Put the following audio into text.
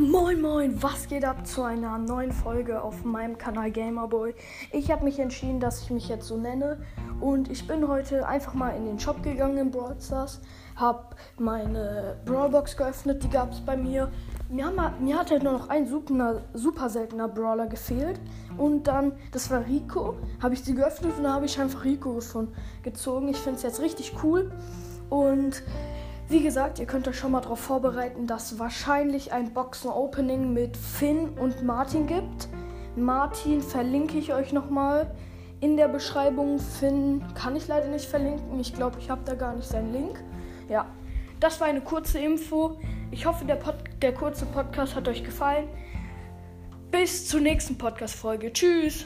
Moin Moin, was geht ab zu einer neuen Folge auf meinem Kanal Gamerboy? Ich habe mich entschieden, dass ich mich jetzt so nenne und ich bin heute einfach mal in den Shop gegangen in Brawl Stars, habe meine Brawlbox geöffnet, die gab es bei mir. Mir, haben, mir hat halt nur noch ein super, super seltener Brawler gefehlt und dann, das war Rico, habe ich sie geöffnet und da habe ich einfach Rico gefunden, gezogen. Ich finde es jetzt richtig cool und wie gesagt, ihr könnt euch schon mal darauf vorbereiten, dass wahrscheinlich ein Boxen-Opening mit Finn und Martin gibt. Martin verlinke ich euch nochmal in der Beschreibung. Finn kann ich leider nicht verlinken. Ich glaube, ich habe da gar nicht seinen Link. Ja, das war eine kurze Info. Ich hoffe, der, Pod der kurze Podcast hat euch gefallen. Bis zur nächsten Podcast-Folge. Tschüss.